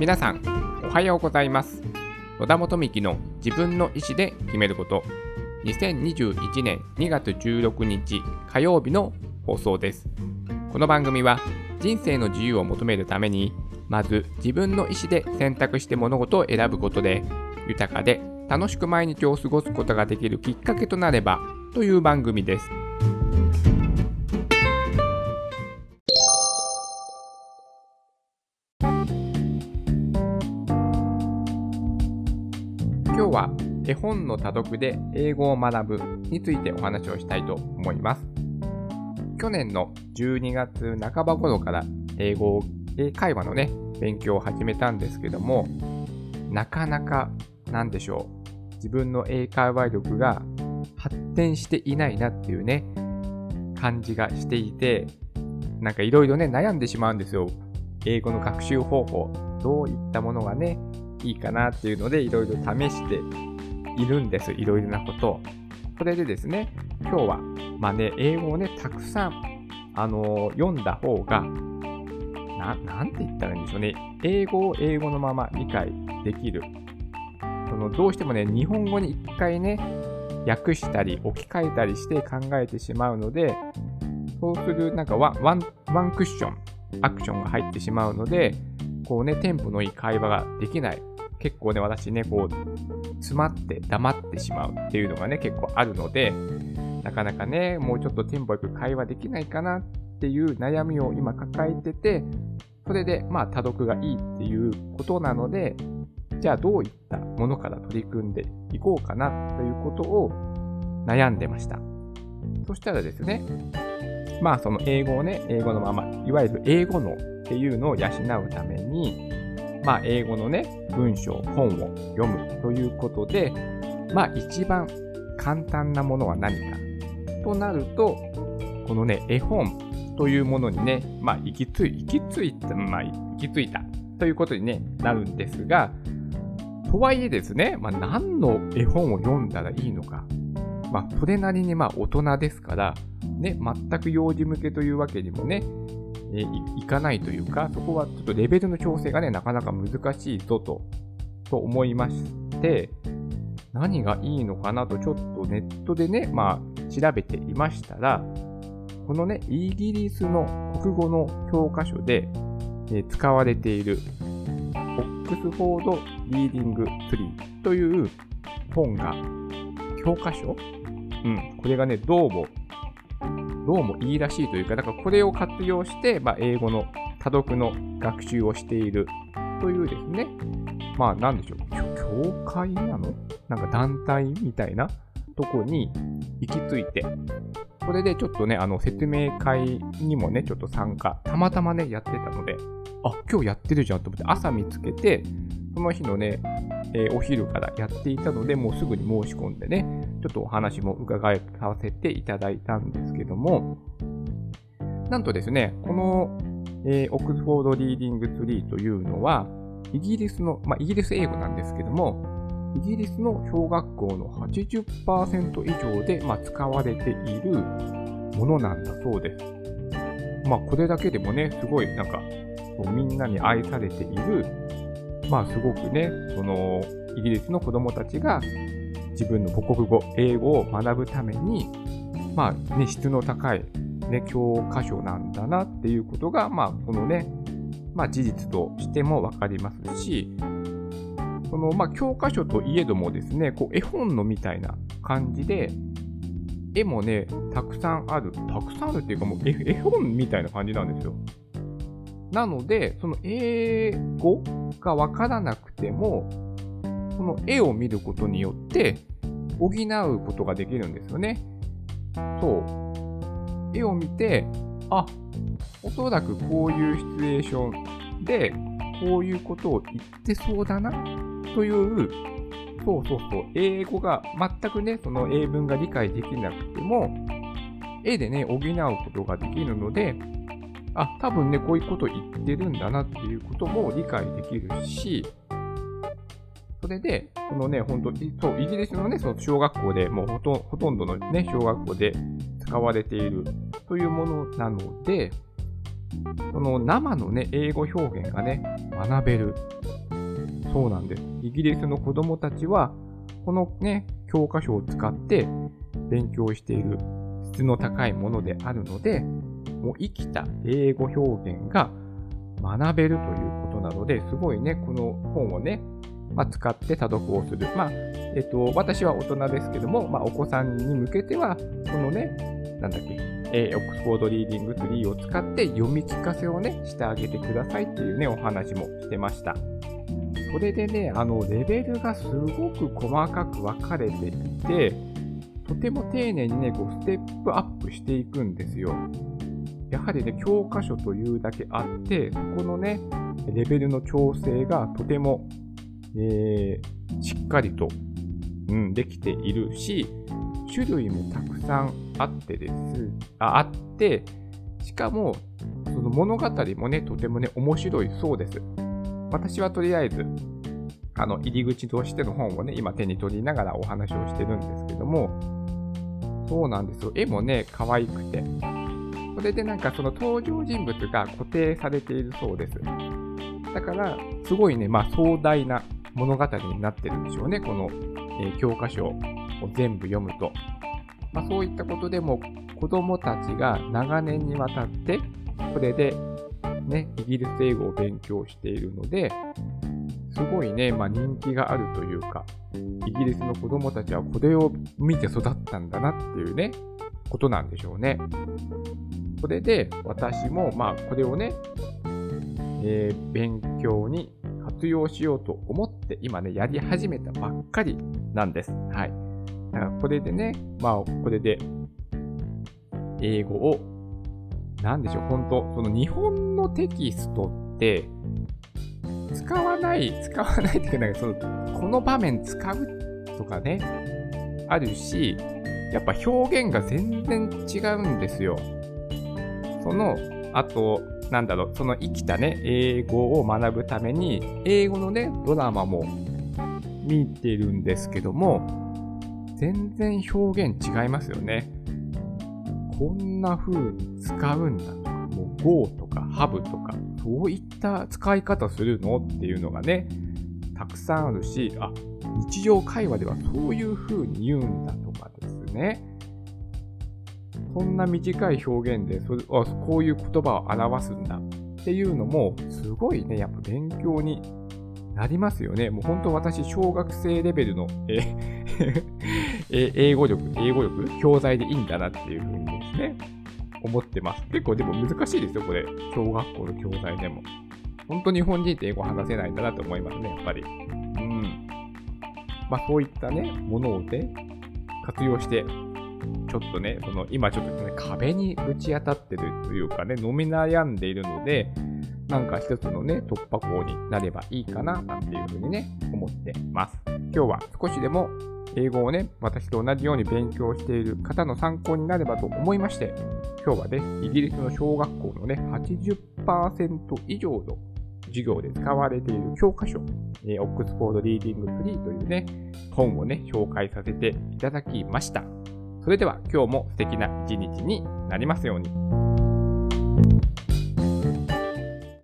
皆さんおはようございます。野田元幹の自分の意思で決めること。2021年2月16日火曜日の放送です。この番組は人生の自由を求めるためにまず自分の意思で選択して物事を選ぶことで豊かで楽しく毎日を過ごすことができるきっかけとなればという番組です。今日は絵本の多読で英語を学ぶについてお話をしたいと思います。去年の12月半ば頃から英語英会話のね勉強を始めたんですけどもなかなかなんでしょう。自分の英会話力が発展していないなっていうね感じがしていてなんかいろいろね悩んでしまうんですよ。英語の学習方法どういったものがねいいかなっていうのでいろいろ試しているんですいろいろなことをそれでですね今日はまあね英語をねたくさんあのー、読んだ方がな、なんて言ったらいいんでしょうね。英語を英語のまま理解できる。そのどうしてもね、日本語に一回ね、訳したり置き換えたりして考えてしまうので、そうするなんかワンワンワンクッション、アクションが入ってしまうので、こうね、テンポのいい会話ができない。結構ね、私ね、こう、詰まって黙ってしまうっていうのがね、結構あるので、なかなかね、もうちょっとテンポよく会話できないかなっていう悩みを今抱えてて、それでまあ多読がいいっていうことなので、じゃあどういったものから取り組んでいこうかなということを悩んでました。そしたらですね、まあその英語をね、英語のまま、いわゆる英語のっていうのを養うために、まあ英語のね、文章、本を読むということで、まあ一番簡単なものは何かとなると、このね、絵本というものにね、まあ、行き着い、行き着いた、まあ、行き着いたということに、ね、なるんですが、とはいえですね、まあ、何の絵本を読んだらいいのか。まあ、それなりにまあ大人ですから、ね、全く幼児向けというわけにもね、えいかないというか、そこはちょっとレベルの調整がね、なかなか難しいぞと、と思いまして、何がいいのかなとちょっとネットでね、まあ調べていましたら、このね、イギリスの国語の教科書で、え使われている、 Oxford Reading Tree という本が、教科書？うん、これがね、どうも、どうもいいらしいというか、だからこれを活用して、まあ、英語の多読の学習をしているというですね、まあ、なんでしょう、協会なの？なんか団体みたいなとこに行き着いて、それでちょっとね、あの、説明会にもね、ちょっと参加、たまたまね、やってたので、あ、今日やってるじゃんと思って、朝見つけて、その日のね、えー、お昼からやっていたので、もうすぐに申し込んでね、ちょっとお話も伺いさせていただいたんですけども、なんとですね、この、えー、 Oxford Reading Tree というのは、イギリスの、まあ、イギリス英語なんですけども、イギリスの小学校の80%以上で、まあ、使われているものなんだそうです。まあ、これだけでもね、すごいなんか、みんなに愛されている、まあ、すごくね、その、イギリスの子供たちが自分の母国語、英語を学ぶために、まあ、ね、質の高い、ね、教科書なんだなっていうことが、まあ、このね、まあ、事実としてもわかりますし、その、まあ、教科書といえどもですね、こう、絵本のみたいな感じで、絵もね、たくさんある。たくさんあるっていうか、もう絵本みたいな感じなんですよ。なので、その英語がわからなくても、その絵を見ることによって補うことができるんですよね。そう。絵を見て、あ、おそらくこういうシチュエーションで、こういうことを言ってそうだな、という、そうそうそう、英語が全くね、その英文が理解できなくても、絵でね、補うことができるので、あ、多分ね、こういうこと言ってるんだなっていうことも理解できるし、それで、このね、本当そう、イギリスのね、その小学校で、もうほとほとんどのね、小学校で使われているというものなので、その生のね、英語表現がね、学べるそうなんです。イギリスの子供たちは、このね、教科書を使って勉強している質の高いものであるので、もう生きた英語表現が学べるということなので、すごいね、この本をね、まあ、使って多読をする。まあ、えっと、私は大人ですけども、まあ、お子さんに向けては、このね、なんだっけ、えー、 Oxford Reading Tree を使って読み聞かせをね、してあげてくださいっていうね、お話もしてました。それでね、あの、レベルがすごく細かく分かれていて、とても丁寧にね、こう、ステップアップしていくんですよ。やはりね、教科書というだけあって、そこのね、レベルの調整がとても、えー、しっかりと、うん、できているし、種類もたくさんあってです、ああって、しかも、その物語もね、とてもね、面白いそうです。私はとりあえず、あの、入り口としての本をね、今手に取りながらお話をしてるんですけども、そうなんですよ。絵もね、可愛くて。それでなんかその登場人物が固定されているそうです。だから、すごいね、まあ壮大な物語になってるんでしょうね。この、え、教科書を全部読むと。まあそういったことでも子供たちが長年にわたって、これでね、イギリス英語を勉強しているので、すごいね、まあ人気があるというか、イギリスの子供たちはこれを見て育ったんだなっていうね、ことなんでしょうね。それで私もまあこれをね、えー、勉強に活用しようと思って今ね、やり始めたばっかりなんです。はい。だからこれでね、まあこれで英語を、なんでしょう、本当その日本のテキストって、使わない、使わないっていうか、なんかその、この場面使うとかね、あるし、やっぱ表現が全然違うんですよ。その、あと、なんだろう、その生きたね、英語を学ぶために、英語のね、ドラマも見てるんですけども、全然表現違いますよね。こんな風に使うんだとか、もう Go とか Have とか、そういった使い方するのっていうのがね、たくさんあるし、あ、日常会話ではそういう風に言うんだとかですね。そんな短い表現でそれあこういう言葉を表すんだっていうのも、すごいね、やっぱ勉強になりますよね。もう本当私、小学生レベルの、え英語力、英語力、教材でいいんだなっていう風にですね、思ってます。結構でも難しいですよ、これ。小学校の教材でも。本当日本人って英語話せないんだなと思いますね、やっぱり。うん。まあそういったね、ものをね、活用して、ちょっとね、その今ちょっとね、壁にぶち当たってるというかね、飲み悩んでいるので、なんか一つのね、突破口になればいいかな、なんていうふうにね、思ってます。今日は少しでも英語をね、私と同じように勉強している方の参考になればと思いまして、今日はね、イギリスの小学校のね、80%以上の授業で使われている教科書、えー、 Oxford Reading Tree というね、本をね、紹介させていただきました。それでは今日も素敵な一日になりますように。